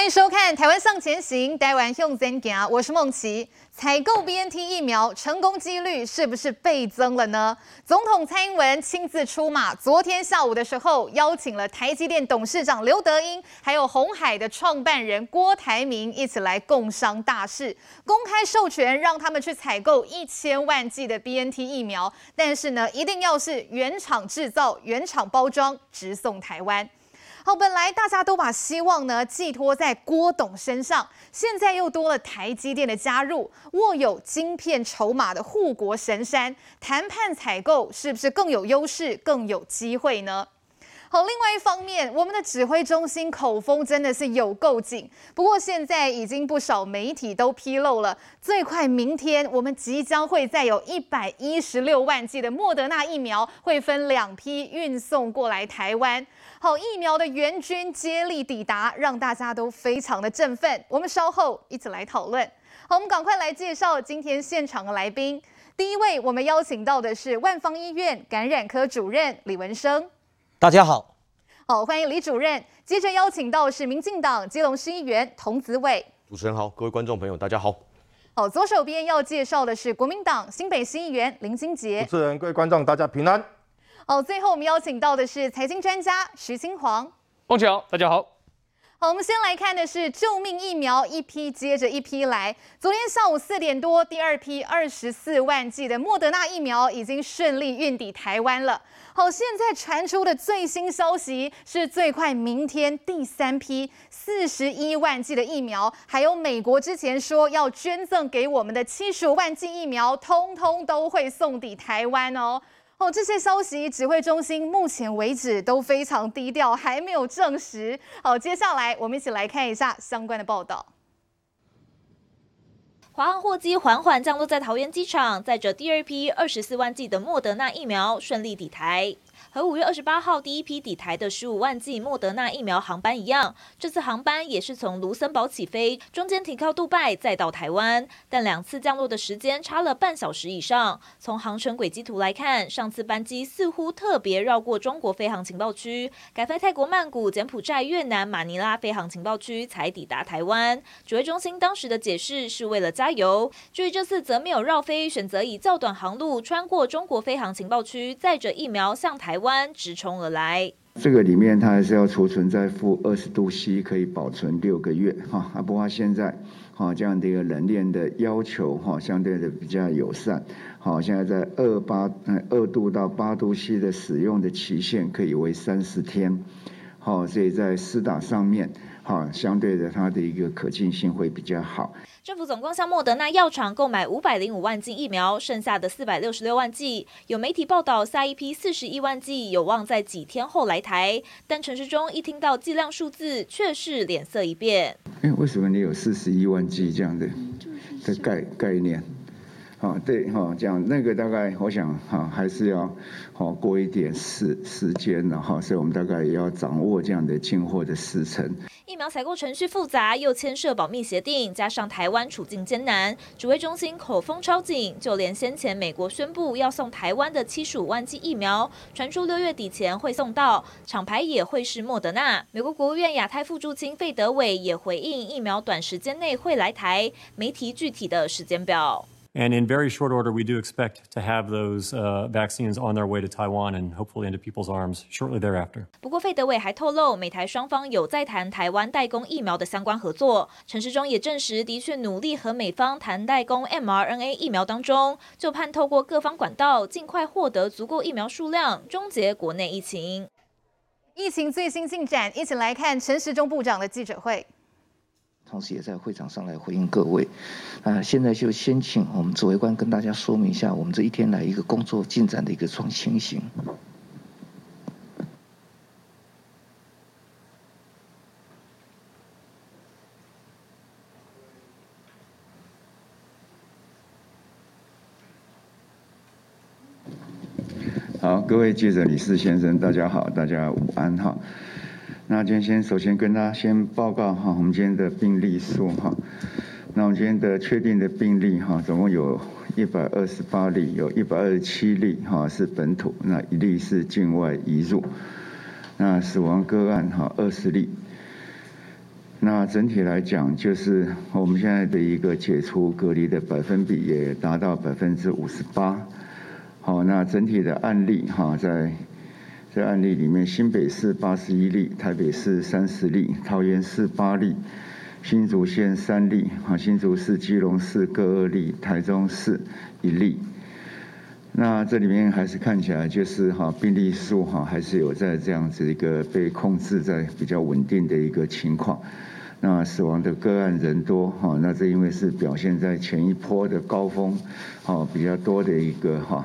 欢迎收看《台湾向前行》，台湾向前行，我是孟琦。采购 BNT 疫苗成功几率是不是倍增了呢？总统蔡英文亲自出马，昨天下午的时候邀请了台积电董事长刘德英，还有鸿海的创办人郭台铭一起来共商大事，公开授权让他们去采购一千万剂的 BNT 疫苗，但是呢，一定要是原厂制造、原厂包装，直送台湾。好，本来大家都把希望呢寄托在郭董身上，现在又多了台积电的加入，握有晶片筹码的护国神山，谈判采购是不是更有优势、更有机会呢？好，另外一方面，我们的指挥中心口风真的是有够紧。不过现在已经不少媒体都披露了，最快明天我们即将会再有一百一十六万剂的莫德纳疫苗会分两批运送过来台湾。好，疫苗的援军接力抵达，让大家都非常的振奋。我们稍后一起来讨论。好，我们赶快来介绍今天现场的来宾。第一位，我们邀请到的是万方医院感染科主任李文生。大家好。好，欢迎李主任。接着邀请到是民进党基隆市议员童子伟。主持人好，各位观众朋友，大家好。好，左手边要介绍的是国民党新北市议员林金杰。主持人，各位观众，大家平安。好，最后我们邀请到的是财经专家徐嶔煌。孟琦好，大家好。好，我们先来看的是救命疫苗，一批接着一批来。昨天下午四点多，第二批二十四万剂的莫德纳疫苗已经顺利运抵台湾了。好，现在传出的最新消息是，最快明天第三批四十一万剂的疫苗，还有美国之前说要捐赠给我们的七十五万剂疫苗，通通都会送抵台湾哦。哦，这些消息指挥中心目前为止都非常低调，还没有证实。好，接下来我们一起来看一下相关的报道。华航货机缓缓降落在桃园机场，载着第二批二十四万剂的莫德纳疫苗顺利抵台。和五月二十八号第一批抵台的十五万剂莫德纳疫苗航班一样，这次航班也是从卢森堡起飞，中间停靠杜拜，再到台湾，但两次降落的时间差了半小时以上。从航程轨迹图来看，上次班机似乎特别绕过中国飞航情报区，改飞泰国曼谷、柬埔寨、越南马尼拉飞航情报区，才抵达台湾。指挥中心当时的解释是为了加油，至于这次则没有绕飞，选择以较短航路穿过中国飞航情报区，载着疫苗向台湾直冲而来，这个里面它还是要储存在负二十度 C，可以保存六个月哈。啊，不过现在哈这样的一个冷链的要求哈，相对的比较友善。好，现在在二八二度到八度 C 的使用的期限可以为三十天。好，所以在施打上面哈，相对的它的一个可进性会比较好。政府总共向莫德纳药厂购买五百零五万剂疫苗，剩下的四百六十六万剂，有媒体报道下一批四十一万剂有望在几天后来台。但陈时中一听到剂量数字，却是脸色一变。哎，为什么你有四十一万剂这样的的概概念？啊，对哈，这样那个大概我想哈，还是要好过一点时时间然后，所以我们大概也要掌握这样的进货的时程。疫苗采购程序复杂，又牵涉保密协定，加上台湾处境艰难，指挥中心口风超紧。就连先前美国宣布要送台湾的七十五万剂疫苗，传出六月底前会送到，厂牌也会是莫德纳。美国国务院亚太副助卿费德伟也回应，疫苗短时间内会来台，没提具体的时间表。And in very short order, we do expect to have those vaccines on their way to Taiwan and hopefully into people's arms shortly thereafter. 不过，费德伟还透露，美台双方有在谈台湾代工疫苗的相关合作。陈时中也证实，的确努力和美方谈代工 mRNA 疫苗当中，就盼透过各方管道，尽快获得足够疫苗数量，终结国内疫情。疫情最新进展，一起来看陈时中部长的记者会。同时也在会场上来回应各位，啊，现在就先请我们指挥官跟大家说明一下我们这一天来一个工作进展的一个状情形。好，各位记者、李四先生，大家好，大家午安哈。那今天先首先跟大家先报告哈，我们今天的病例数哈。那我们今天的确定的病例哈，总共有一百二十八例，有一百二十七例哈是本土，那一例是境外移入。那死亡个案哈二十例。那整体来讲，就是我们现在的一个解除隔离的百分比也达到百分之五十八。好，那整体的案例哈，在这案例里面，新北市八十一例，台北市三十例，桃园市八例，新竹县三例，哈，新竹市、基隆市各二例，台中市一例。那这里面还是看起来就是哈病例数哈还是有在这样子一个被控制在比较稳定的一个情况。那死亡的个案人多哈，那这因为是表现在前一波的高峰，哈比较多的一个哈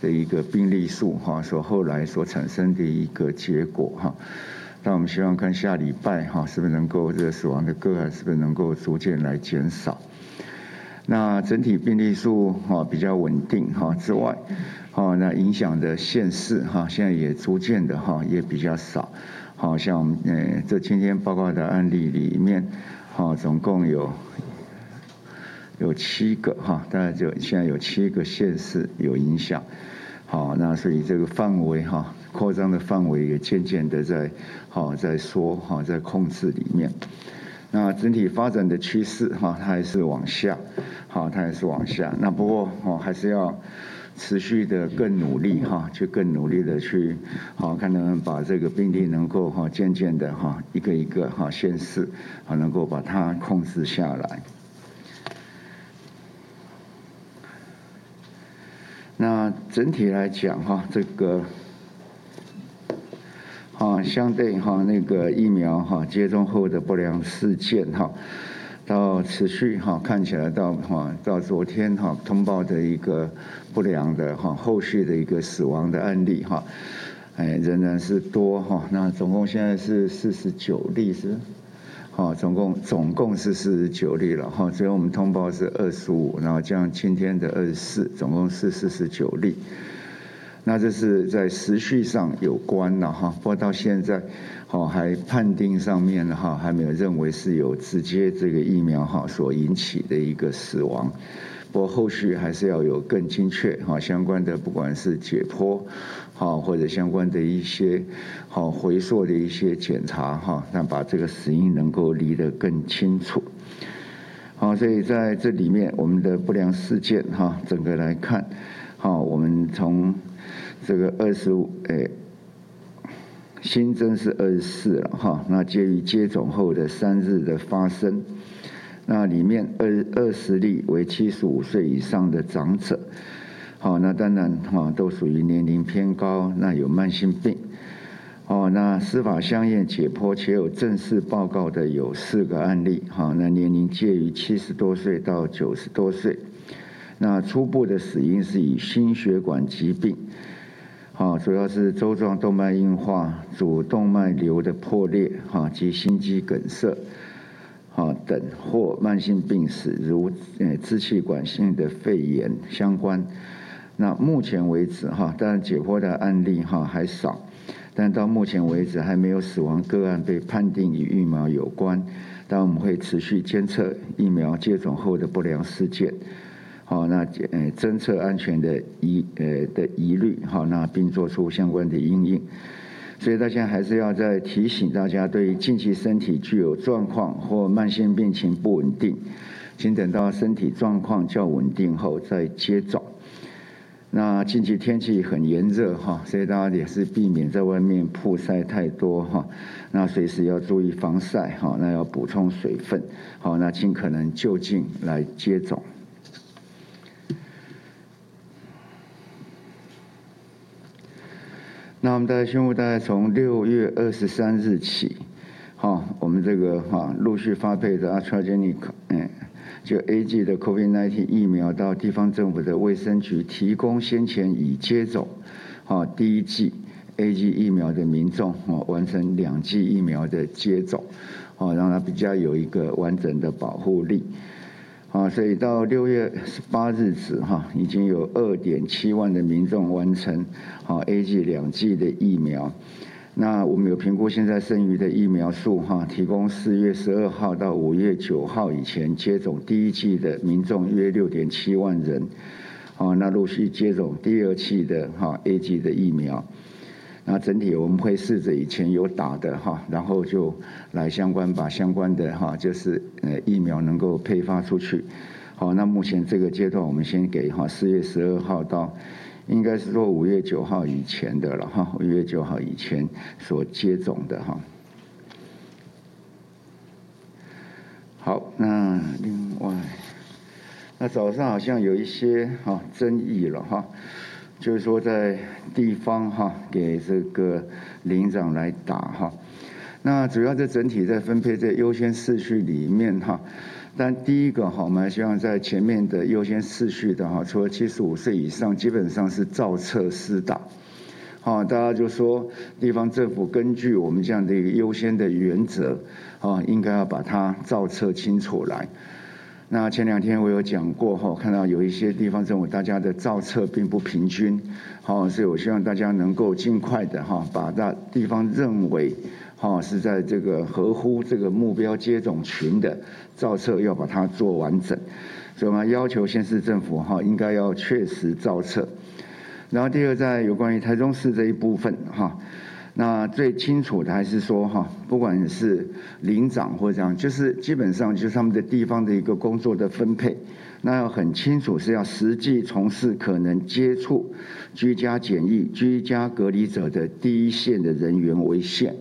的一个病例数哈所后来所产生的一个结果哈。那我们希望看下礼拜哈是不是能够这个死亡的个案是不是能够逐渐来减少。那整体病例数哈比较稳定哈之外，哈那影响的县市哈现在也逐渐的哈也比较少，好像我们呃这今天报告的案例里面，哈总共有有七个哈，大概就现在有七个县市有影响，好那所以这个范围哈扩张的范围也渐渐的在好在缩哈在控制里面。那整体发展的趋势哈，它还是往下，好，它还是往下。那不过哦，还是要持续的更努力哈，去更努力的去，好，看能不能把这个病例能够哈，渐渐的哈，一个一个哈，先试啊，能够把它控制下来。那整体来讲哈，这个。啊，相对哈那个疫苗哈接种后的不良事件哈，到持续哈看起来到哈到昨天哈通报的一个不良的哈后续的一个死亡的案例哈，哎仍然是多哈，那总共现在是四十九例是，啊总共总共是四十九例了哈，所以我们通报是二十五，然后将今天的二十四，总共是四十九例。那这是在时序上有关了哈，不过到现在，哈还判定上面哈还没有认为是有直接这个疫苗哈所引起的一个死亡，不过后续还是要有更精确哈相关的不管是解剖，好或者相关的一些好回溯的一些检查哈，那把这个死因能够理得更清楚。好，所以在这里面我们的不良事件哈整个来看，好我们从。这个二十五，诶，新增是二十四了哈。那介于接种后的三日的发生，那里面二二十例为七十五岁以上的长者，好，那当然哈都属于年龄偏高，那有慢性病，哦，那司法相验解剖且有正式报告的有四个案例，哈，那年龄介于七十多岁到九十多岁，那初步的死因是以心血管疾病。啊，主要是粥状动脉硬化、主动脉瘤的破裂，哈及心肌梗塞，啊等或慢性病史，如呃支气管性的肺炎相关。那目前为止，哈当然解剖的案例哈还少，但到目前为止还没有死亡个案被判定与疫苗有关。但我们会持续监测疫苗接种后的不良事件。好，那呃，侦测安全的疑呃的疑虑，好，那并做出相关的应应。所以大家还是要再提醒大家，对于近期身体具有状况或慢性病情不稳定，请等到身体状况较稳定后再接种。那近期天气很炎热哈，所以大家也是避免在外面曝晒太多哈。那随时要注意防晒哈，那要补充水分，好，那尽可能就近来接种。那我们大家宣布，大概从六月二十三日起，哈，我们这个哈陆续发配的 AstraZeneca，嗯，就 A G 的 COVID-19 疫苗到地方政府的卫生局提供先前已接种，哈第一剂 A G 疫苗的民众，哈完成两剂疫苗的接种，哈让它比较有一个完整的保护力。啊，所以到六月十八日止，哈，已经有二点七万的民众完成好 A G 两剂的疫苗。那我们有评估现在剩余的疫苗数，哈，提供四月十二号到五月九号以前接种第一剂的民众约六点七万人。好，那陆续接种第二剂的哈 AZ 的疫苗。那整体我们会试着以前有打的哈，然后就来相关把相关的哈，就是呃疫苗能够配发出去。好，那目前这个阶段我们先给哈四月十二号到，应该是说五月九号以前的了哈，五月九号以前所接种的哈。好，那另外，那早上好像有一些哈争议了哈。就是说，在地方哈给这个里长来打哈，那主要在整体在分配在优先次序里面哈，但第一个哈，我们希望在前面的优先次序的哈，除了七十五岁以上，基本上是照册施打，好，大家就说地方政府根据我们这样的一个优先的原则啊，应该要把它照册清楚来。那前两天我有讲过哈，看到有一些地方政府大家的造册并不平均，好，所以我希望大家能够尽快的哈，把大地方认为哈是在这个合乎这个目标接种群的造册要把它做完整，所以我们要求县市政府哈应该要确实造册，然后第二在有关于台中市这一部分哈。那最清楚的还是说哈，不管是领长或者这样，就是基本上就是他们的地方的一个工作的分配，那要很清楚是要实际从事可能接触居家检疫、居家隔离者的第一线的人员为限，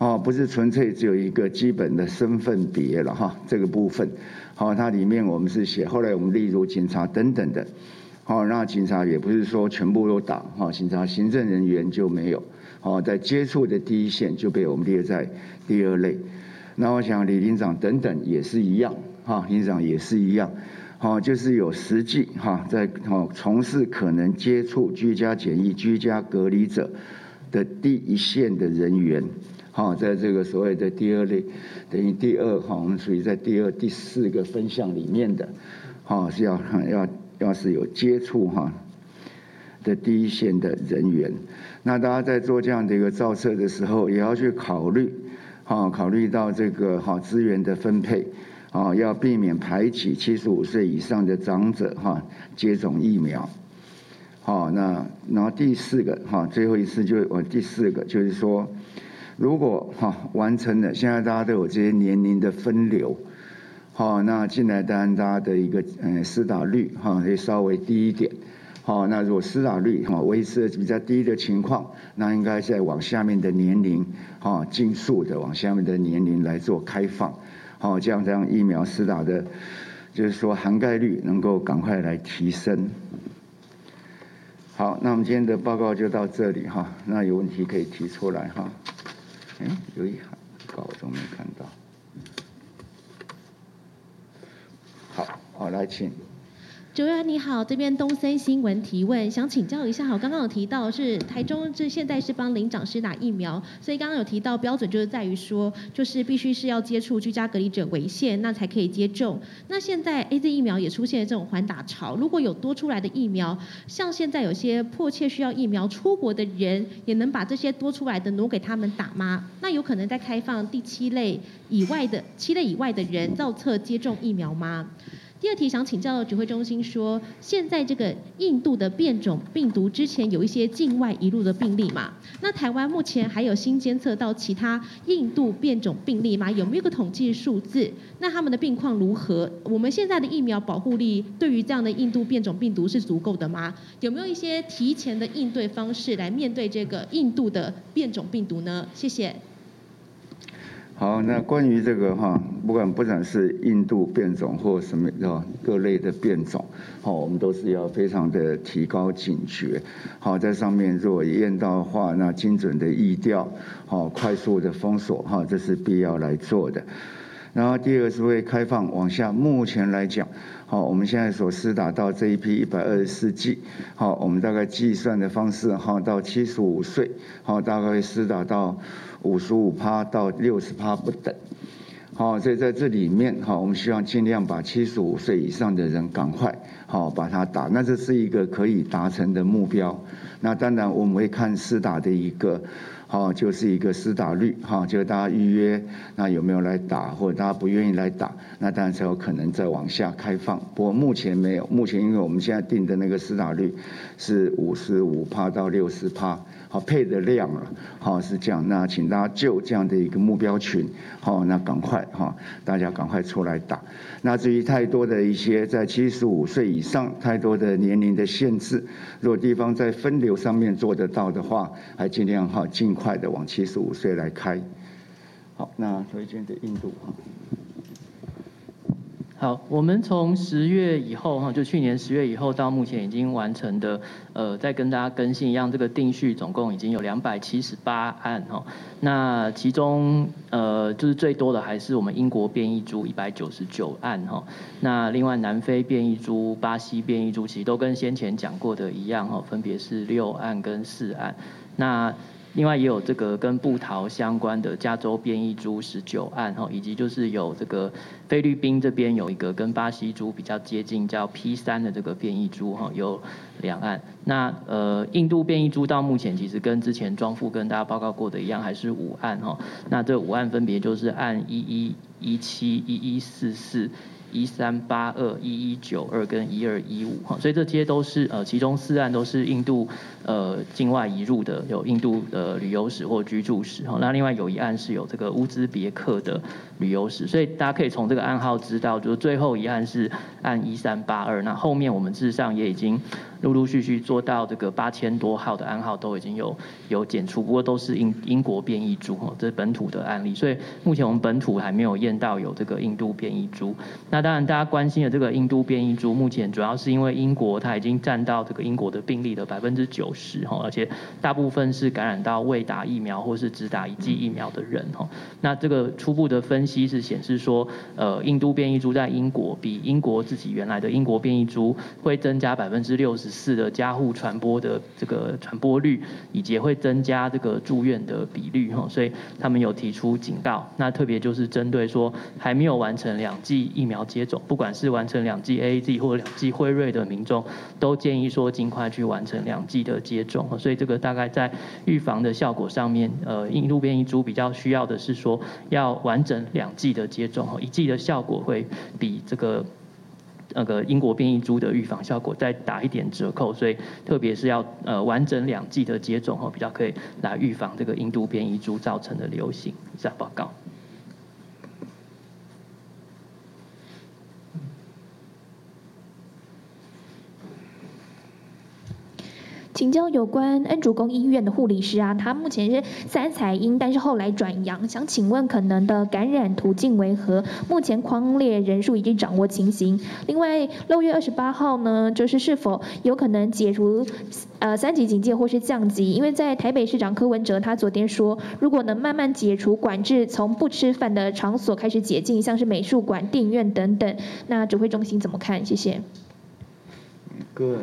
哦，不是纯粹只有一个基本的身份别了哈，这个部分，好，它里面我们是写，后来我们例如警察等等的。好，那警察也不是说全部都打，哈，警察行政人员就没有，好，在接触的第一线就被我们列在第二类。那我想李厅长等等也是一样，哈，厅长也是一样，好，就是有实际哈，在好从事可能接触居家检疫、居家隔离者的第一线的人员，好，在这个所谓的第二类，等于第二哈，我们属于在第二、第四个分项里面的，好，是要要。要是有接触哈的第一线的人员，那大家在做这样的一个造册的时候，也要去考虑，哈，考虑到这个哈资源的分配，啊，要避免排挤七十五岁以上的长者哈接种疫苗，好，那然后第四个哈，最后一次就我第四个就是说，如果哈完成了，现在大家都有这些年龄的分流。好，那进来当然大家的一个嗯施打率哈会稍微低一点。好，那如果施打率哈维持比较低的情况，那应该再往下面的年龄哈尽速的往下面的年龄来做开放。好，这样这样疫苗施打的，就是说涵盖率能够赶快来提升。好，那我们今天的报告就到这里哈。那有问题可以提出来哈。嗯，有一行稿都没看到。好好，来请。主任你好，这边东森新闻提问，想请教一下，好，刚刚有提到是台中这现在是帮里长施打疫苗，所以刚刚有提到标准就是在于说，就是必须是要接触居家隔离者为限，那才可以接种。那现在 AZ 疫苗也出现了这种缓打潮，如果有多出来的疫苗，像现在有些迫切需要疫苗出国的人，也能把这些多出来的挪给他们打吗？那有可能再开放第七类以外的七类以外的人造册接种疫苗吗？第二题想请教指挥中心说，现在这个印度的变种病毒之前有一些境外移入的病例嘛？那台湾目前还有新监测到其他印度变种病例吗？有没有个统计数字？那他们的病况如何？我们现在的疫苗保护力对于这样的印度变种病毒是足够的吗？有没有一些提前的应对方式来面对这个印度的变种病毒呢？谢谢。好，那关于这个哈，不管不管是印度变种或什么的各类的变种，好，我们都是要非常的提高警觉。好，在上面如果验到的话，那精准的疫调，好，快速的封锁，哈，这是必要来做的。然后第二个是会开放往下，目前来讲，好，我们现在所施打到这一批一百二十四剂，好，我们大概计算的方式，哈，到七十五岁，好，大概施打到五十五趴到六十趴不等，好，所以在这里面，哈，我们希望尽量把七十五岁以上的人赶快，好，把它打，那这是一个可以达成的目标。那当然我们会看施打的一个。好，就是一个施打率，哈，就大家预约，那有没有来打，或者大家不愿意来打，那当然才有可能再往下开放。不过目前没有，目前因为我们现在定的那个施打率是五十五趴到六十趴，好配的量了，好是这样。那请大家就这样的一个目标群，好那赶快哈，大家赶快出来打。那至于太多的一些在七十五岁以上太多的年龄的限制，如果地方在分流上面做得到的话，还尽量哈尽快的往七十五岁来开。好，那推荐的印度哈。好，我们从十月以后哈，就去年十月以后到目前已经完成的，呃，再跟大家更新一样，这个定序总共已经有两百七十八案哈。那其中呃，就是最多的还是我们英国变异株一百九十九案哈。那另外南非变异株、巴西变异株其实都跟先前讲过的一样哈，分别是六案跟四案。那另外也有这个跟布桃相关的加州变异株十九案哈，以及就是有这个菲律宾这边有一个跟巴西株比较接近叫 P 三的这个变异株哈，有两案。那呃印度变异株到目前其实跟之前庄副跟大家报告过的一样，还是五案哈。那这五案分别就是案一一一七一一四四。一三八二一一九二跟一二一五哈，所以这些都是呃，其中四案都是印度呃境外移入的，有印度的旅游史或居住史哈。那另外有一案是有这个乌兹别克的旅游史，所以大家可以从这个案号知道，就是最后一案是按一三八二。那后面我们事实上也已经陆陆续续做到这个八千多号的案号都已经有有检出，不过都是英英国变异株哈，这是本土的案例，所以目前我们本土还没有验到有这个印度变异株。那当然，大家关心的这个印度变异株，目前主要是因为英国它已经占到这个英国的病例的百分之九十哈，而且大部分是感染到未打疫苗或是只打一剂疫苗的人哈。那这个初步的分析是显示说，呃，印度变异株在英国比英国自己原来的英国变异株会增加百分之六十四的家户传播的这个传播率，以及会增加这个住院的比率哈。所以他们有提出警告，那特别就是针对说还没有完成两剂疫苗。接种，不管是完成两剂 AZ 或两剂辉瑞的民众，都建议说尽快去完成两剂的接种。所以这个大概在预防的效果上面，呃，印度变异株比较需要的是说要完整两剂的接种，一剂的效果会比这个那个英国变异株的预防效果再打一点折扣。所以特别是要呃完整两剂的接种，比较可以来预防这个印度变异株造成的流行。以上报告。请教有关恩主公医院的护理师啊，他目前是三彩阴，但是后来转阳，想请问可能的感染途径为何？目前匡列人数已经掌握情形。另外，六月二十八号呢，就是是否有可能解除呃三级警戒或是降级？因为在台北市长柯文哲他昨天说，如果能慢慢解除管制，从不吃饭的场所开始解禁，像是美术馆、电影院等等，那指挥中心怎么看？谢谢。哥。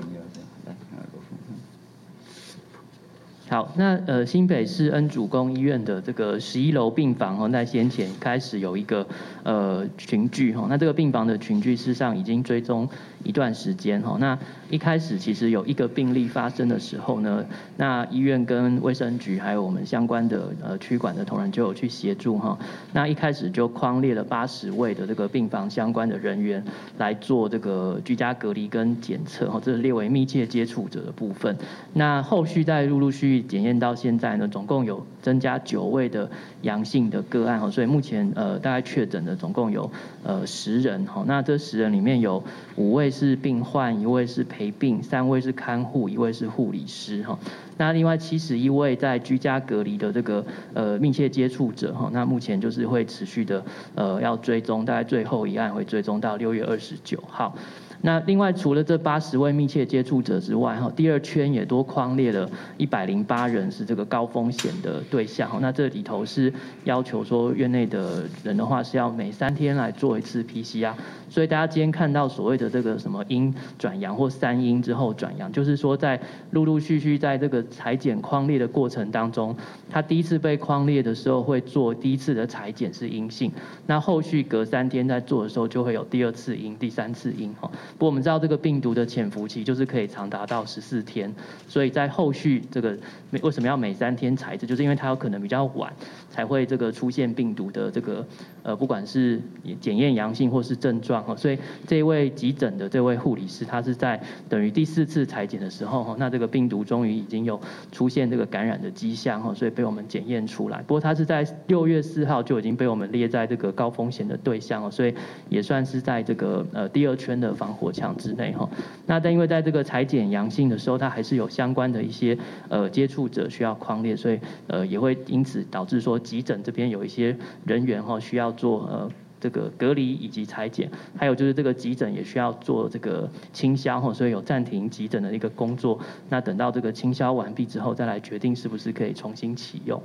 好，那呃新北市恩主公医院的这个十一楼病房哦，在先前开始有一个呃群聚哈，那这个病房的群聚事实上已经追踪一段时间哈，那一开始其实有一个病例发生的时候呢，那医院跟卫生局还有我们相关的呃区管的同仁就有去协助哈，那一开始就框列了八十位的这个病房相关的人员来做这个居家隔离跟检测哈，这是列为密切接触者的部分，那后续再陆陆续续。检验到现在呢，总共有增加九位的阳性的个案哈，所以目前呃大概确诊的总共有呃十人哈，那这十人里面有五位是病患，一位是陪病，三位是看护，一位是护理师哈，那另外七十一位在居家隔离的这个呃密切接触者哈，那目前就是会持续的呃要追踪，大概最后一案会追踪到六月二十九号。那另外除了这八十位密切接触者之外，哈，第二圈也多框列了一百零八人是这个高风险的对象，那这里头是要求说院内的人的话是要每三天来做一次 PCR，所以大家今天看到所谓的这个什么阴转阳或三阴之后转阳，就是说在陆陆续续在这个裁剪框列的过程当中，他第一次被框列的时候会做第一次的裁剪是阴性，那后续隔三天在做的时候就会有第二次阴、第三次阴，哈。不过我们知道这个病毒的潜伏期就是可以长达到十四天，所以在后续这个为什么要每三天采样，就是因为它有可能比较晚才会这个出现病毒的这个呃不管是检验阳性或是症状哈，所以这位急诊的这位护理师，他是在等于第四次采检的时候哈，那这个病毒终于已经有出现这个感染的迹象哈，所以被我们检验出来。不过他是在六月四号就已经被我们列在这个高风险的对象哦，所以也算是在这个呃第二圈的防火墙之内哈。那但因为在这个裁剪阳性的时候，它还是有相关的一些呃接触者需要框列，所以呃也会因此导致说急诊这边有一些人员哈需要做呃。这个隔离以及裁剪，还有就是这个急诊也需要做这个清消哈，所以有暂停急诊的一个工作。那等到这个清消完毕之后，再来决定是不是可以重新启用。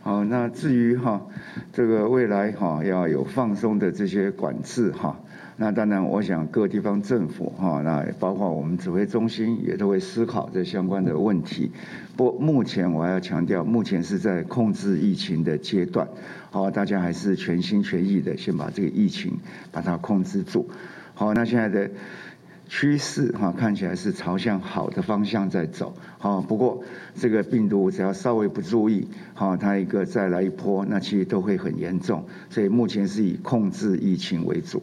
好，那至于哈这个未来哈要有放松的这些管制哈。那当然，我想各地方政府哈，那包括我们指挥中心也都会思考这相关的问题。不目前我还要强调，目前是在控制疫情的阶段，好，大家还是全心全意的先把这个疫情把它控制住。好，那现在的趋势哈看起来是朝向好的方向在走。好，不过这个病毒只要稍微不注意，好，它一个再来一波，那其实都会很严重。所以目前是以控制疫情为主。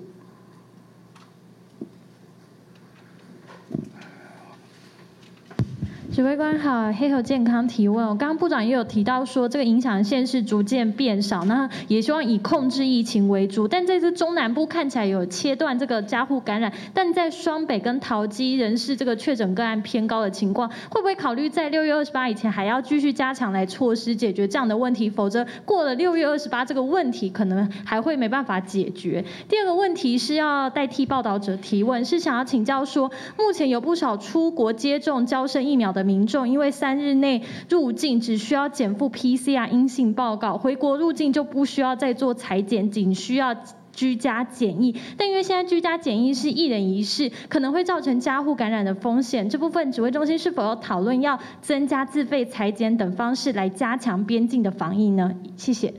指挥官好，黑猴健康提问。我刚刚部长也有提到说，这个影响线是逐渐变少，那也希望以控制疫情为主。但这次中南部看起来有切断这个家户感染，但在双北跟桃机仍是这个确诊个案偏高的情况，会不会考虑在六月二十八以前还要继续加强来措施解决这样的问题？否则过了六月二十八，这个问题可能还会没办法解决。第二个问题是要代替报道者提问，是想要请教说，目前有不少出国接种交生疫苗的。民众因为三日内入境只需要检附 PCR 阴性报告，回国入境就不需要再做采检，仅需要居家检疫。但因为现在居家检疫是一人一室，可能会造成家户感染的风险。这部分指挥中心是否有讨论要增加自费采检等方式来加强边境的防疫呢？谢谢。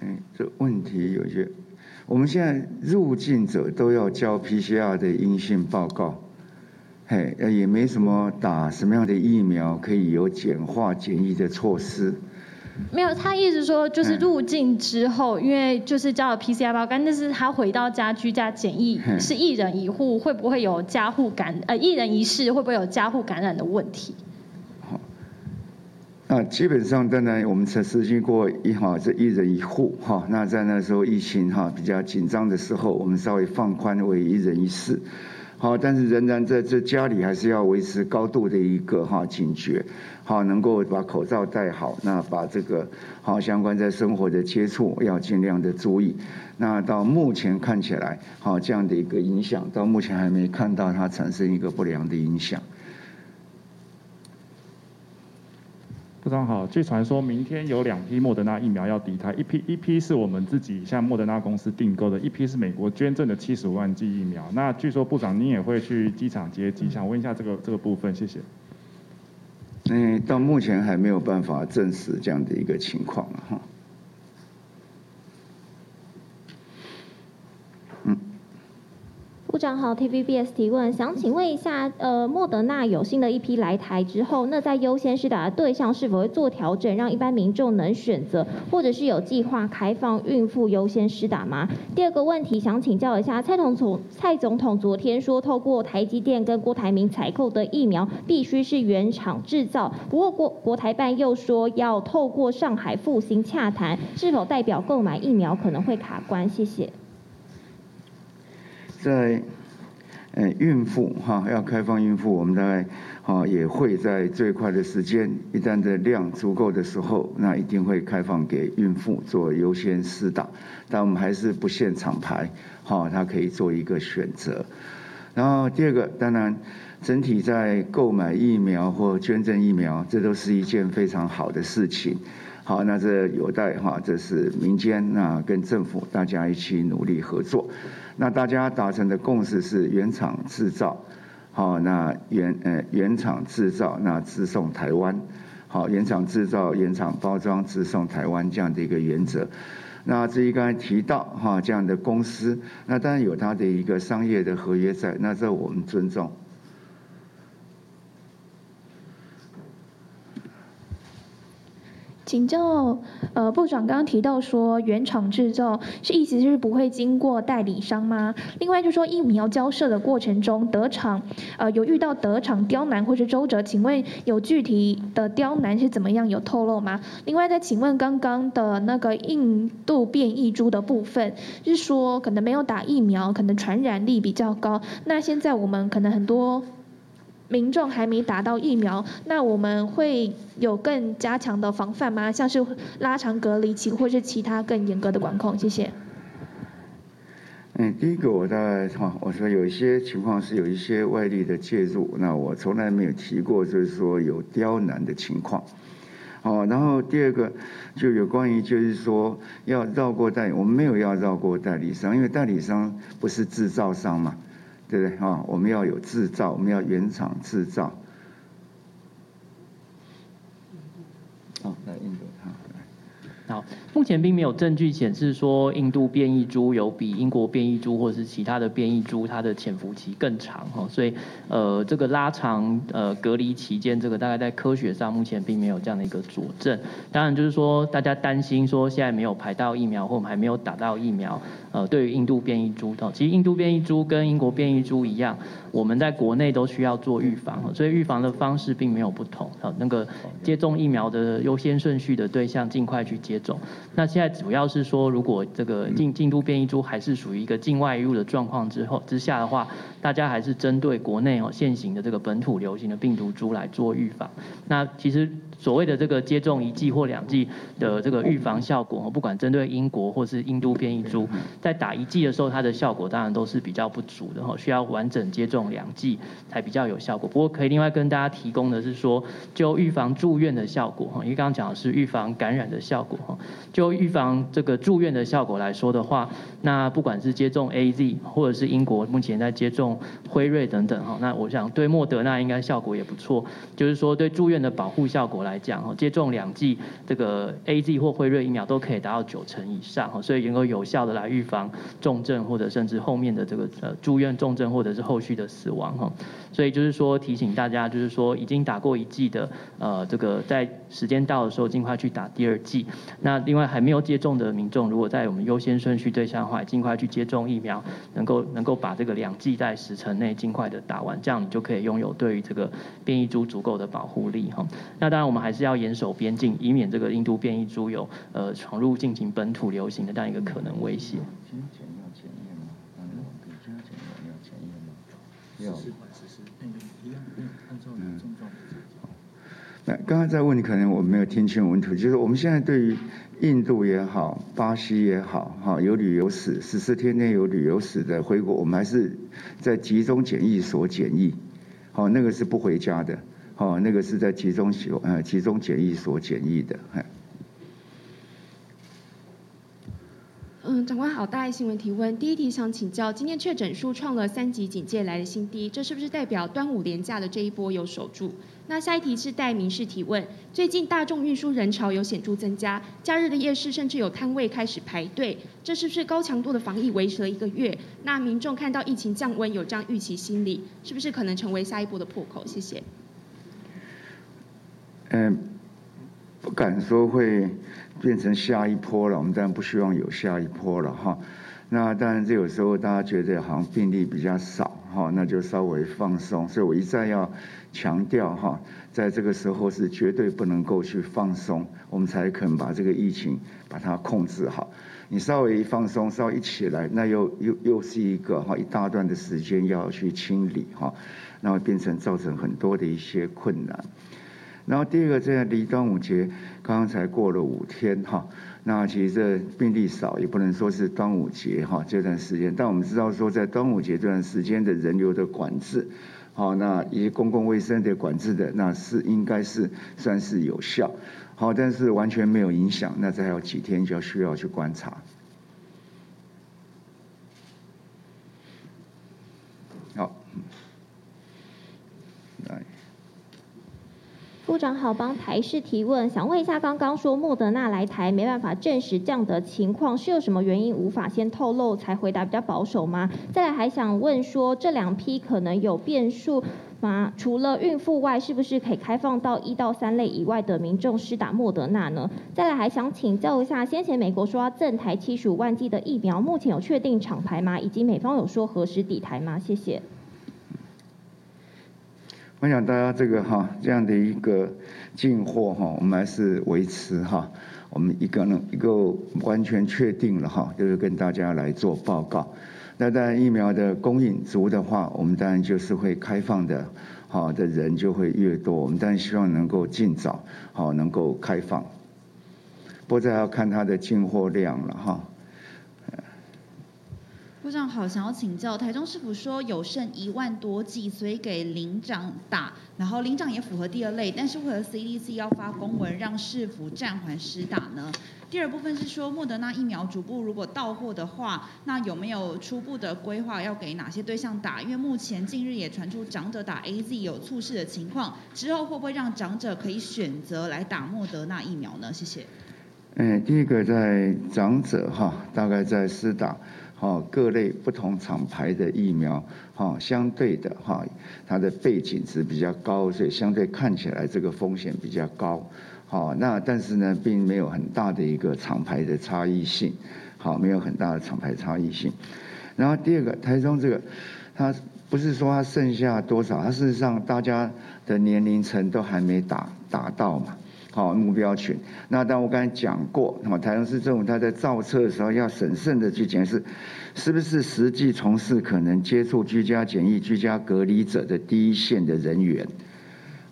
嗯，这问题有些，我们现在入境者都要交 PCR 的阴性报告。嘿，呃，也没什么打什么样的疫苗可以有简化检疫的措施。没有，他意思说就是入境之后，因为就是交了 PCR 包干，但是他回到家居家检疫是一人一户，会不会有家户感呃一人一室会不会有家户感染的问题？好，那基本上当然我们曾实行过一哈这一人一户哈，那在那时候疫情哈比较紧张的时候，我们稍微放宽为一人一室。好，但是仍然在这家里还是要维持高度的一个哈警觉，好，能够把口罩戴好，那把这个好相关在生活的接触要尽量的注意。那到目前看起来，好这样的一个影响，到目前还没看到它产生一个不良的影响。部长好，据传说明天有两批莫德纳疫苗要抵台，一批一批是我们自己向莫德纳公司订购的，一批是美国捐赠的七十五万剂疫苗。那据说部长您也会去机场接机，想问一下这个这个部分，谢谢。嗯，到目前还没有办法证实这样的一个情况哈。部长好，TVBS 提问，想请问一下，呃，莫德纳有新的一批来台之后，那在优先施打的对象是否会做调整，让一般民众能选择，或者是有计划开放孕妇优先施打吗？第二个问题想请教一下，蔡总统蔡总统昨天说，透过台积电跟郭台铭采购的疫苗必须是原厂制造，不过国国台办又说要透过上海复兴洽谈，是否代表购买疫苗可能会卡关？谢谢。在，呃，孕妇哈要开放孕妇，我们大概哈也会在最快的时间，一旦的量足够的时候，那一定会开放给孕妇做优先施打。但我们还是不限厂牌，哈，他可以做一个选择。然后第二个，当然整体在购买疫苗或捐赠疫苗，这都是一件非常好的事情。好，那这有待哈，这是民间那跟政府大家一起努力合作。那大家达成的共识是原厂制造，好，那原呃原厂制造，那自送台湾，好，原厂制造、原厂包装、自送台湾这样的一个原则。那至于刚才提到哈这样的公司，那当然有它的一个商业的合约在，那这我们尊重。请教，呃，部长刚刚提到说原厂制造是意思是不会经过代理商吗？另外就说疫苗交涉的过程中，德厂呃有遇到德厂刁难或是周折，请问有具体的刁难是怎么样有透露吗？另外再请问刚刚的那个印度变异株的部分，是说可能没有打疫苗，可能传染力比较高，那现在我们可能很多。民众还没打到疫苗，那我们会有更加强的防范吗？像是拉长隔离期，或是其他更严格的管控？谢谢。嗯，第一个我在哈，我说有一些情况是有一些外力的介入，那我从来没有提过，就是说有刁难的情况。哦，然后第二个就有关于就是说要绕过代理，我们没有要绕过代理商，因为代理商不是制造商嘛。对不对啊？我们要有制造，我们要原厂制造。好，来印度哈。好，目前并没有证据显示说印度变异株有比英国变异株或者是其他的变异株它的潜伏期更长哈，所以呃这个拉长呃隔离期间，这个大概在科学上目前并没有这样的一个佐证。当然就是说大家担心说现在没有排到疫苗或我们还没有打到疫苗，呃对于印度变异株，其实印度变异株跟英国变异株一样，我们在国内都需要做预防，所以预防的方式并没有不同。好，那个接种疫苗的优先顺序的对象尽快去接。种，那现在主要是说，如果这个进进度变异株还是属于一个境外入的状况之后之下的话，大家还是针对国内哦现行的这个本土流行的病毒株来做预防。那其实。所谓的这个接种一剂或两剂的这个预防效果，不管针对英国或是印度变异株，在打一剂的时候，它的效果当然都是比较不足的哈，需要完整接种两剂才比较有效果。不过可以另外跟大家提供的是说，就预防住院的效果哈，因为刚刚讲的是预防感染的效果哈，就预防这个住院的效果来说的话，那不管是接种 AZ 或者是英国目前在接种辉瑞等等哈，那我想对莫德纳应该效果也不错，就是说对住院的保护效果来讲，接种两剂这个 A Z 或辉瑞疫苗都可以达到九成以上，所以能够有效的来预防重症或者甚至后面的这个呃住院重症或者是后续的死亡哈。所以就是说提醒大家，就是说已经打过一剂的呃这个在时间到的时候尽快去打第二剂。那另外还没有接种的民众，如果在我们优先顺序对象的话，尽快去接种疫苗，能够能够把这个两剂在时辰内尽快的打完，这样你就可以拥有对于这个变异株足够的保护力哈。那当然我们。还是要严守边境，以免这个印度变异株有呃闯入进行本土流行的这样一个可能威胁。那刚刚在问你，可能我没有听清问题，就是我们现在对于印度也好，巴西也好，哈，有旅游史十四天内有旅游史的回国，我们还是在集中检疫所检疫，好，那个是不回家的。哦，那个是在集中检呃集中检疫所检疫的，嗯，长官好，大爱新闻提问，第一题想请教，今天确诊数创了三级警戒来的新低，这是不是代表端午连假的这一波有守住？那下一题是代民视提问，最近大众运输人潮有显著增加，假日的夜市甚至有摊位开始排队，这是不是高强度的防疫维持了一个月？那民众看到疫情降温有这样预期心理，是不是可能成为下一波的破口？谢谢。嗯，不敢说会变成下一波了，我们当然不希望有下一波了哈。那当然，这有时候大家觉得好像病例比较少哈，那就稍微放松。所以我一再要强调哈，在这个时候是绝对不能够去放松，我们才可能把这个疫情把它控制好。你稍微一放松，稍微一起来，那又又又是一个哈一大段的时间要去清理哈，那会变成造成很多的一些困难。然后第二个，这样离端午节刚刚才过了五天哈，那其实这病例少也不能说是端午节哈这段时间，但我们知道说在端午节这段时间的人流的管制，好，那一些公共卫生的管制的，那是应该是算是有效，好，但是完全没有影响，那这还有几天就要需要去观察。部长好，帮台视提问，想问一下，刚刚说莫德纳来台没办法证实这样的情况，是有什么原因无法先透露，才回答比较保守吗？再来还想问说，这两批可能有变数吗？除了孕妇外，是不是可以开放到一到三类以外的民众施打莫德纳呢？再来还想请教一下，先前美国说要赠台七十五万剂的疫苗，目前有确定厂牌吗？以及美方有说何时抵台吗？谢谢。我想大家这个哈这样的一个进货哈，我们还是维持哈，我们一个呢一个完全确定了哈，就是跟大家来做报告。那当然疫苗的供应足的话，我们当然就是会开放的，好的人就会越多。我们当然希望能够尽早好能够开放，不过这要看它的进货量了哈。长好，想要请教台中市府说有剩一万多剂，所以给领长打，然后领长也符合第二类，但是为何 CDC 要发公文让市府暂缓施打呢？第二部分是说莫德纳疫苗逐步如果到货的话，那有没有初步的规划要给哪些对象打？因为目前近日也传出长者打 AZ 有猝逝的情况，之后会不会让长者可以选择来打莫德纳疫苗呢？谢谢。嗯，第一个在长者哈，大概在施打。好，各类不同厂牌的疫苗，哈，相对的哈，它的背景值比较高，所以相对看起来这个风险比较高。好，那但是呢，并没有很大的一个厂牌的差异性，好，没有很大的厂牌差异性。然后第二个，台中这个，它不是说它剩下多少，它事实上大家的年龄层都还没打打到嘛。好，目标群。那当我刚才讲过，那么台中市政府他在造册的时候要审慎的去检视，是不是实际从事可能接触居家检疫、居家隔离者的第一线的人员。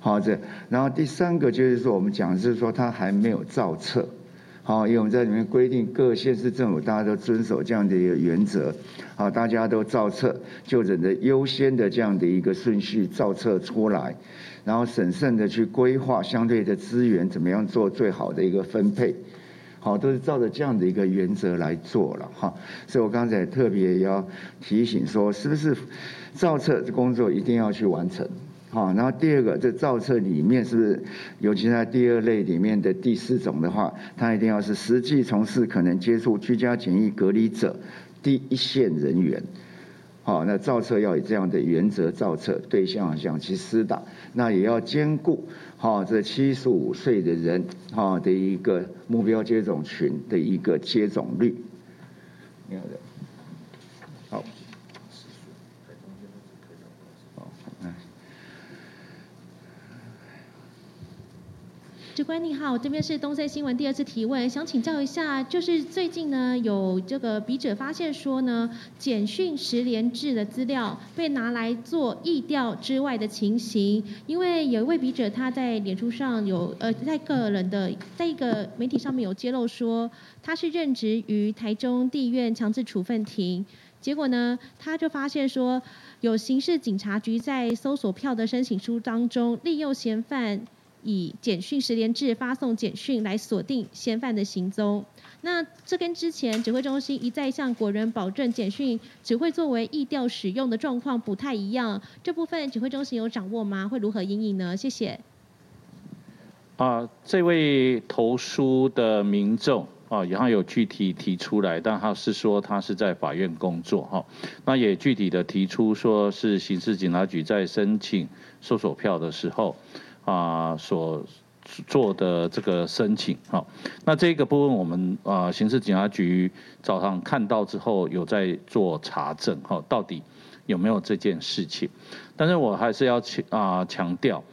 好，这然后第三个就是说，我们讲的是说他还没有造册。好，因为我们在里面规定各县市政府大家都遵守这样的一个原则。好，大家都造册，就等着优先的这样的一个顺序造册出来。然后审慎的去规划相对的资源，怎么样做最好的一个分配，好，都是照着这样的一个原则来做了哈。所以我刚才特别要提醒说，是不是造册的工作一定要去完成？好，然后第二个，这造册里面是不是，尤其在第二类里面的第四种的话，它一定要是实际从事可能接触居家检疫隔离者第一线人员。好，那造册要以这样的原则造册，对象想去施打，那也要兼顾好这七十五岁的人哈的一个目标接种群的一个接种率。你好的，官你好，这边是东森新闻第二次提问，想请教一下，就是最近呢有这个笔者发现说呢，简讯十连制的资料被拿来做意调之外的情形，因为有一位笔者他在脸书上有呃在个人的在一个媒体上面有揭露说，他是任职于台中地院强制处分庭，结果呢他就发现说，有刑事警察局在搜索票的申请书当中利用嫌犯。以简讯十连制发送简讯来锁定嫌犯的行踪，那这跟之前指挥中心一再向国人保证简讯只会作为疫调使用的状况不太一样，这部分指挥中心有掌握吗？会如何因应呢？谢谢。啊，这位投书的民众啊，然后有具体提出来，但他是说他是在法院工作哈，那也具体的提出说是刑事警察局在申请搜索票的时候。啊，所做的这个申请，哈，那这个部分我们啊，刑事警察局早上看到之后有在做查证，哈，到底有没有这件事情？但是我还是要强啊强调，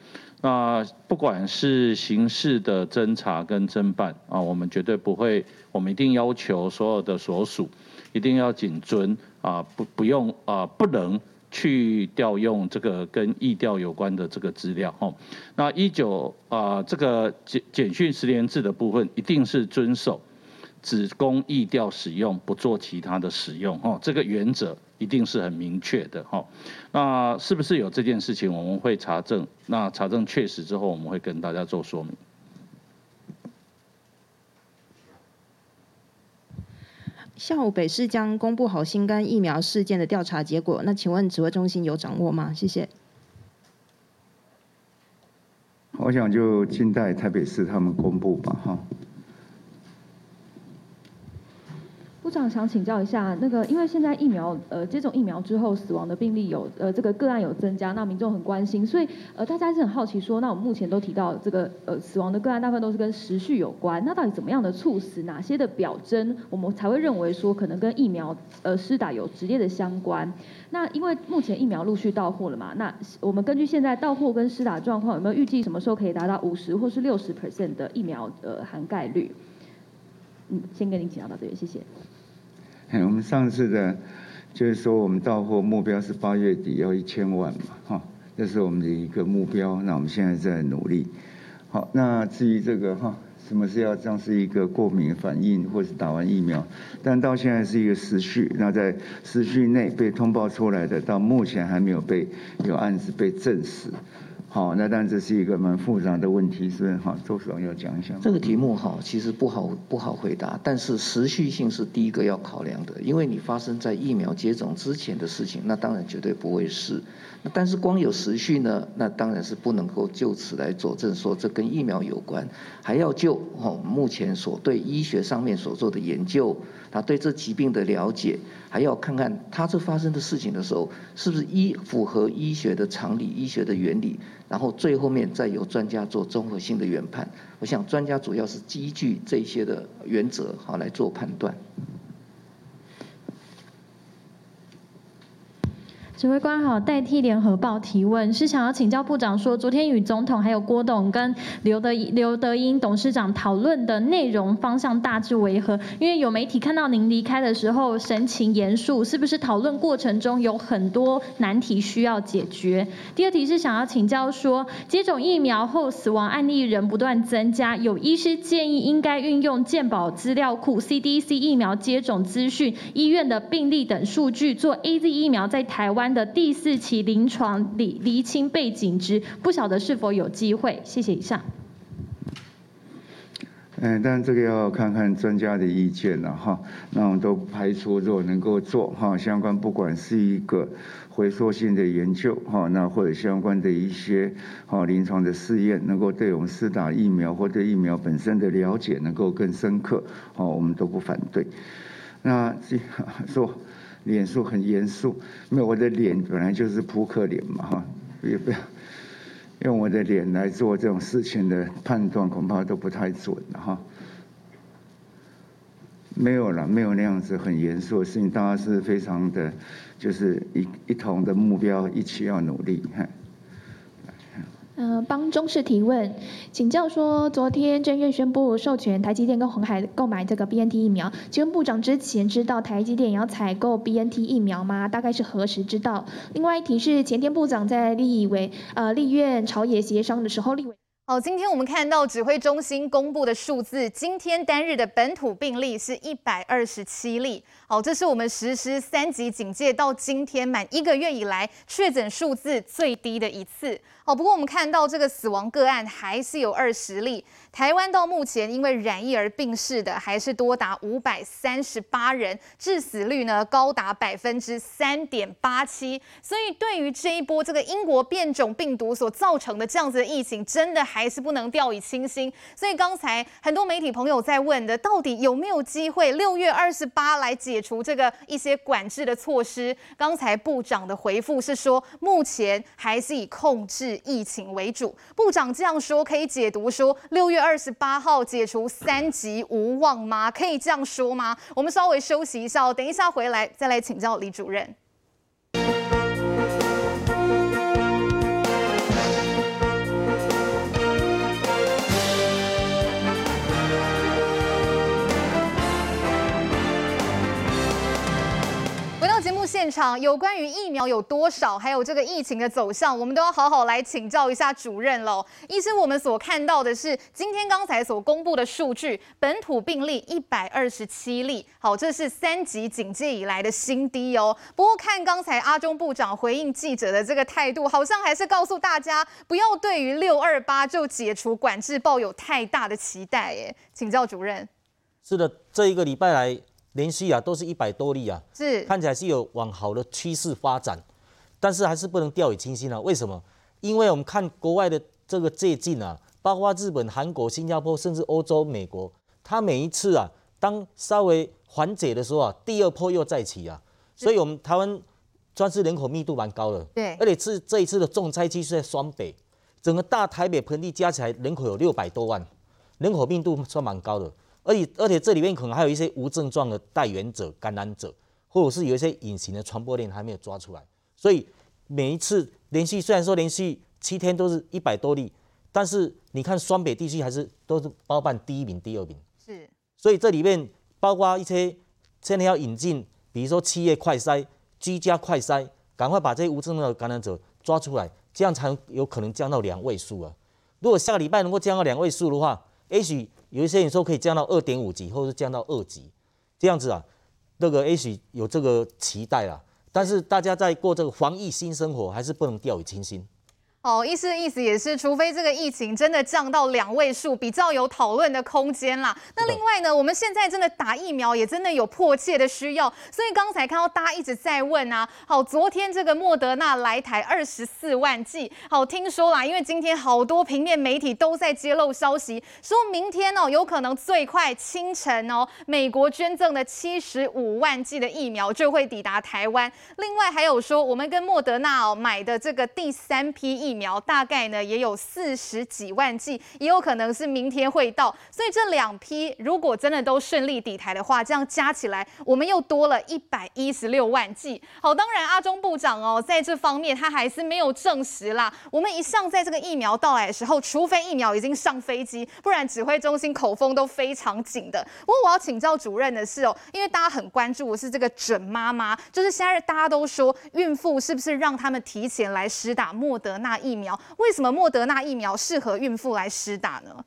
那不管是刑事的侦查跟侦办啊，我们绝对不会，我们一定要求所有的所属一定要谨遵啊，不不用啊，不能。去调用这个跟疫调有关的这个资料，吼，那一九啊这个简简讯十连制的部分，一定是遵守只供疫调使用，不做其他的使用，吼，这个原则一定是很明确的，吼。那是不是有这件事情？我们会查证，那查证确实之后，我们会跟大家做说明。下午北市将公布好新肝疫苗事件的调查结果，那请问指挥中心有掌握吗？谢谢。我想就静待台北市他们公布吧，哈。部长想请教一下，那个因为现在疫苗呃接种疫苗之后死亡的病例有呃这个个案有增加，那民众很关心，所以呃大家是很好奇说，那我们目前都提到这个呃死亡的个案大部分都是跟时序有关，那到底怎么样的猝死，哪些的表征我们才会认为说可能跟疫苗呃施打有直接的相关？那因为目前疫苗陆续到货了嘛，那我们根据现在到货跟施打状况，有没有预计什么时候可以达到五十或是六十 percent 的疫苗呃涵盖率？嗯，先跟您请教到这里，谢谢。我们上次的，就是说我们到货目标是八月底要一千万嘛，哈，这是我们的一个目标。那我们现在在努力。好，那至于这个哈，什么是要像是一个过敏反应，或是打完疫苗，但到现在是一个时序。那在时序内被通报出来的，到目前还没有被有案子被证实。好，那当然这是一个蛮复杂的问题，是不是？好，周总要讲一下。这个题目哈，其实不好不好回答，但是持续性是第一个要考量的，因为你发生在疫苗接种之前的事情，那当然绝对不会是。但是光有时序呢，那当然是不能够就此来佐证说这跟疫苗有关，还要就哦目前所对医学上面所做的研究，他对这疾病的了解，还要看看他这发生的事情的时候，是不是医符合医学的常理、医学的原理，然后最后面再由专家做综合性的研判。我想专家主要是依据这些的原则好来做判断。指挥官好，代替联合报提问，是想要请教部长说，昨天与总统还有郭董跟刘德刘德英董事长讨论的内容方向大致为何？因为有媒体看到您离开的时候神情严肃，是不是讨论过程中有很多难题需要解决？第二题是想要请教说，接种疫苗后死亡案例仍不断增加，有医师建议应该运用健保资料库 CDC 疫苗接种资讯、医院的病例等数据，做 AZ 疫苗在台湾。的第四期临床厘厘清背景值，不晓得是否有机会？谢谢以上。嗯，但这个要看看专家的意见了哈。那我们都排除如果能够做哈相关，不管是一个回溯性的研究哈，那或者相关的一些哈临床的试验，能够对我们施打疫苗或对疫苗本身的了解能够更深刻，哈，我们都不反对。那 说。脸书很严肃，没有我的脸本来就是扑克脸嘛，哈，也不要用我的脸来做这种事情的判断，恐怕都不太准了哈。没有了，没有那样子很严肃的事情，大家是非常的，就是一一同的目标，一起要努力，哈。呃，帮中视提问，请教说，昨天政院宣布授权台积电跟鸿海购买这个 BNT 疫苗，请问部长之前知道台积电也要采购 BNT 疫苗吗？大概是何时知道？另外一题是前天部长在立委呃立院朝野协商的时候，立委。好，今天我们看到指挥中心公布的数字，今天单日的本土病例是一百二十七例。好，这是我们实施三级警戒到今天满一个月以来确诊数字最低的一次。不过我们看到这个死亡个案还是有二十例。台湾到目前因为染疫而病逝的还是多达五百三十八人，致死率呢高达百分之三点八七。所以对于这一波这个英国变种病毒所造成的这样子的疫情，真的还是不能掉以轻心。所以刚才很多媒体朋友在问的，到底有没有机会六月二十八来解除这个一些管制的措施？刚才部长的回复是说，目前还是以控制疫情为主。部长这样说可以解读说六月。二十八号解除三级无望吗？可以这样说吗？我们稍微休息一下哦，等一下回来再来请教李主任。现场有关于疫苗有多少，还有这个疫情的走向，我们都要好好来请教一下主任喽。医生，我们所看到的是今天刚才所公布的数据，本土病例一百二十七例，好，这是三级警戒以来的新低哦。不过看刚才阿中部长回应记者的这个态度，好像还是告诉大家不要对于六二八就解除管制抱有太大的期待耶。请教主任。是的，这一个礼拜来。连续啊，都是一百多例啊，是看起来是有往好的趋势发展，但是还是不能掉以轻心啊。为什么？因为我们看国外的这个借镜啊，包括日本、韩国、新加坡，甚至欧洲、美国，它每一次啊，当稍微缓解的时候啊，第二波又再起啊。所以，我们台湾专市人口密度蛮高的，对，而且是这一次的重灾区是在双北，整个大台北盆地加起来人口有六百多万，人口密度算蛮高的。而且，而且这里面可能还有一些无症状的带源者、感染者，或者是有一些隐形的传播链还没有抓出来。所以每一次连续虽然说连续七天都是一百多例，但是你看双北地区还是都是包办第一名、第二名。是。所以这里面包括一些现在要引进，比如说企业快筛、居家快筛，赶快把这些无症状的感染者抓出来，这样才有可能降到两位数啊。如果下个礼拜能够降到两位数的话，也许有一些人说可以降到二点五级，或者是降到二级，这样子啊，那个也许有这个期待啦。但是大家在过这个防疫新生活，还是不能掉以轻心。哦，意思的意思也是，除非这个疫情真的降到两位数，比较有讨论的空间啦。那另外呢，我们现在真的打疫苗也真的有迫切的需要，所以刚才看到大家一直在问啊，好，昨天这个莫德纳来台二十四万剂，好，听说啦，因为今天好多平面媒体都在揭露消息，说明天哦，有可能最快清晨哦，美国捐赠的七十五万剂的疫苗就会抵达台湾。另外还有说，我们跟莫德纳哦买的这个第三批疫苗。疫苗大概呢也有四十几万剂，也有可能是明天会到，所以这两批如果真的都顺利抵台的话，这样加起来我们又多了一百一十六万剂。好，当然阿中部长哦在这方面他还是没有证实啦。我们一向在这个疫苗到来的时候，除非疫苗已经上飞机，不然指挥中心口风都非常紧的。不过我要请教主任的是哦，因为大家很关注的是这个准妈妈，就是现在大家都说孕妇是不是让他们提前来施打莫德纳疫苗，为什么莫德纳疫苗适合孕妇来施打呢？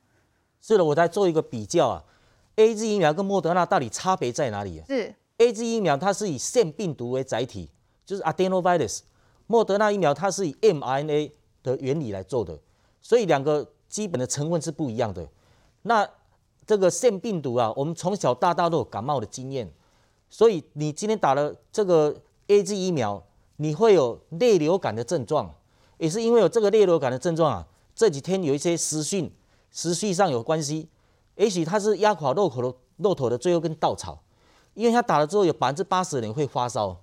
是的，我在做一个比较啊，AZ 疫苗跟莫德纳到底差别在哪里啊？是 AZ 疫苗它是以腺病毒为载体，就是 adenovirus；莫德纳疫苗它是以 mRNA 的原理来做的，所以两个基本的成分是不一样的。那这个腺病毒啊，我们从小到大都有感冒的经验，所以你今天打了这个 AZ 疫苗，你会有类流感的症状。也是因为有这个类流感的症状啊，这几天有一些时讯，时序上有关系。也许它是压垮骆驼的骆驼的最后根稻草，因为他打了之后有百分之八十的人会发烧。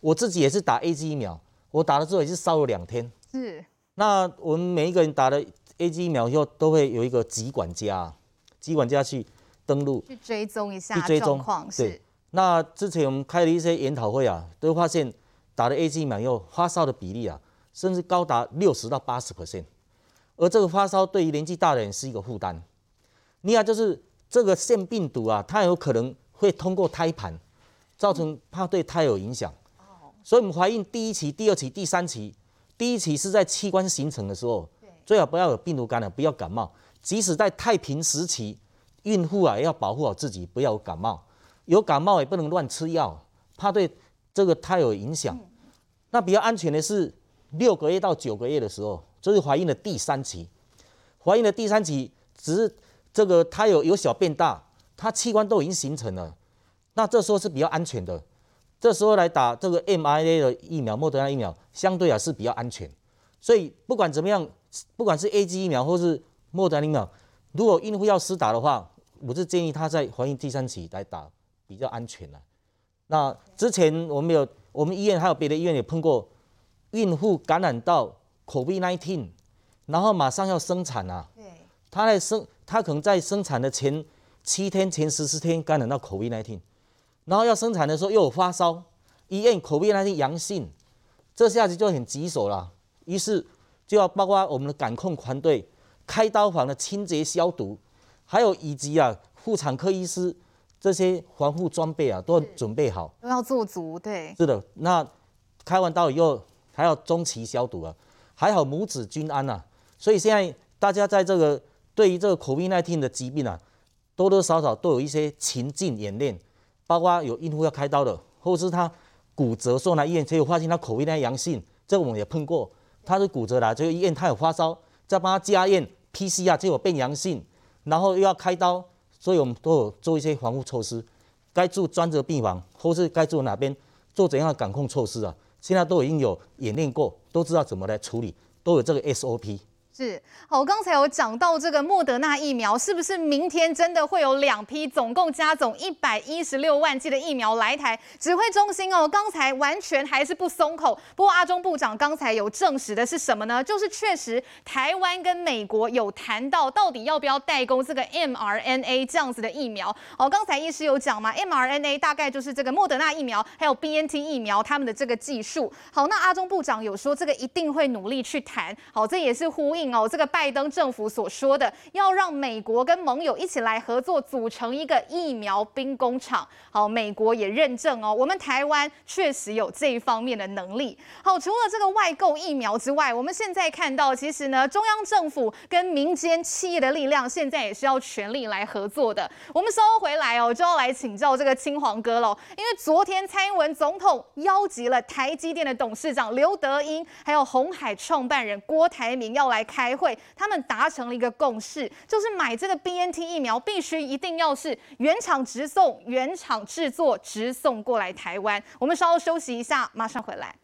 我自己也是打 A G 疫苗，我打了之后也是烧了两天。是。那我们每一个人打了 A G 疫苗以后，都会有一个疾管家，疾管家去登录，去追踪一下去追踪况。对。那之前我们开了一些研讨会啊，都发现打了 A G 疫苗以后发烧的比例啊。甚至高达六十到八十 percent，而这个发烧对于年纪大的人是一个负担。另外就是这个腺病毒啊，它有可能会通过胎盘，造成怕对胎有影响。所以我们怀孕第一期、第二期、第三期，第一期是在器官形成的时候，最好不要有病毒感染，不要感冒。即使在太平时期，孕妇啊也要保护好自己，不要有感冒。有感冒也不能乱吃药，怕对这个胎有影响。那比较安全的是。六个月到九个月的时候，就是怀孕的第三期。怀孕的第三期，只是这个它有由小变大，它器官都已经形成了，那这时候是比较安全的。这时候来打这个 mRNA 的疫苗，莫德纳疫苗相对啊是比较安全。所以不管怎么样，不管是 A G 疫苗或是莫德纳疫苗，如果孕妇要施打的话，我是建议她在怀孕第三期来打，比较安全了。那之前我们有，我们医院还有别的医院也碰过。孕妇感染到 COVID-19，然后马上要生产啊。对。她在生，她可能在生产的前七天、前十四天感染到 COVID-19，然后要生产的时候又有发烧，医院 COVID-19 阳性，这下子就很棘手了。于是就要包括我们的感控团队、开刀房的清洁消毒，还有以及啊妇产科医师这些防护装备啊都要准备好，都要做足。对。是的，那开完刀以后。还要中期消毒啊，还好母子均安呐，所以现在大家在这个对于这个 COVID-19 的疾病啊，多多少少都有一些情境演练，包括有孕妇要开刀的，或是他骨折送来医院，结果发现他 COVID-19 阳性，这个我们也碰过，他是骨折来，这个医院他有发烧，再帮他加验 PCR，结果变阳性，然后又要开刀，所以我们都有做一些防护措施，该住专责病房，或是该住哪边做怎样的管控措施啊。现在都已经有演练过，都知道怎么来处理，都有这个 SOP。是，好，刚才有讲到这个莫德纳疫苗，是不是明天真的会有两批，总共加总一百一十六万剂的疫苗来台？指挥中心哦，刚才完全还是不松口。不过阿中部长刚才有证实的是什么呢？就是确实台湾跟美国有谈到，到底要不要代工这个 mRNA 这样子的疫苗。哦，刚才医师有讲嘛，mRNA 大概就是这个莫德纳疫苗还有 BNT 疫苗他们的这个技术。好，那阿中部长有说这个一定会努力去谈。好，这也是呼应。哦，这个拜登政府所说的要让美国跟盟友一起来合作，组成一个疫苗兵工厂。好，美国也认证哦，我们台湾确实有这一方面的能力。好，除了这个外购疫苗之外，我们现在看到，其实呢，中央政府跟民间企业的力量现在也是要全力来合作的。我们稍后回来哦，就要来请教这个青黄哥喽，因为昨天蔡英文总统邀集了台积电的董事长刘德英，还有红海创办人郭台铭要来。开会，他们达成了一个共识，就是买这个 BNT 疫苗必须一定要是原厂直送、原厂制作直送过来台湾。我们稍后休息一下，马上回来。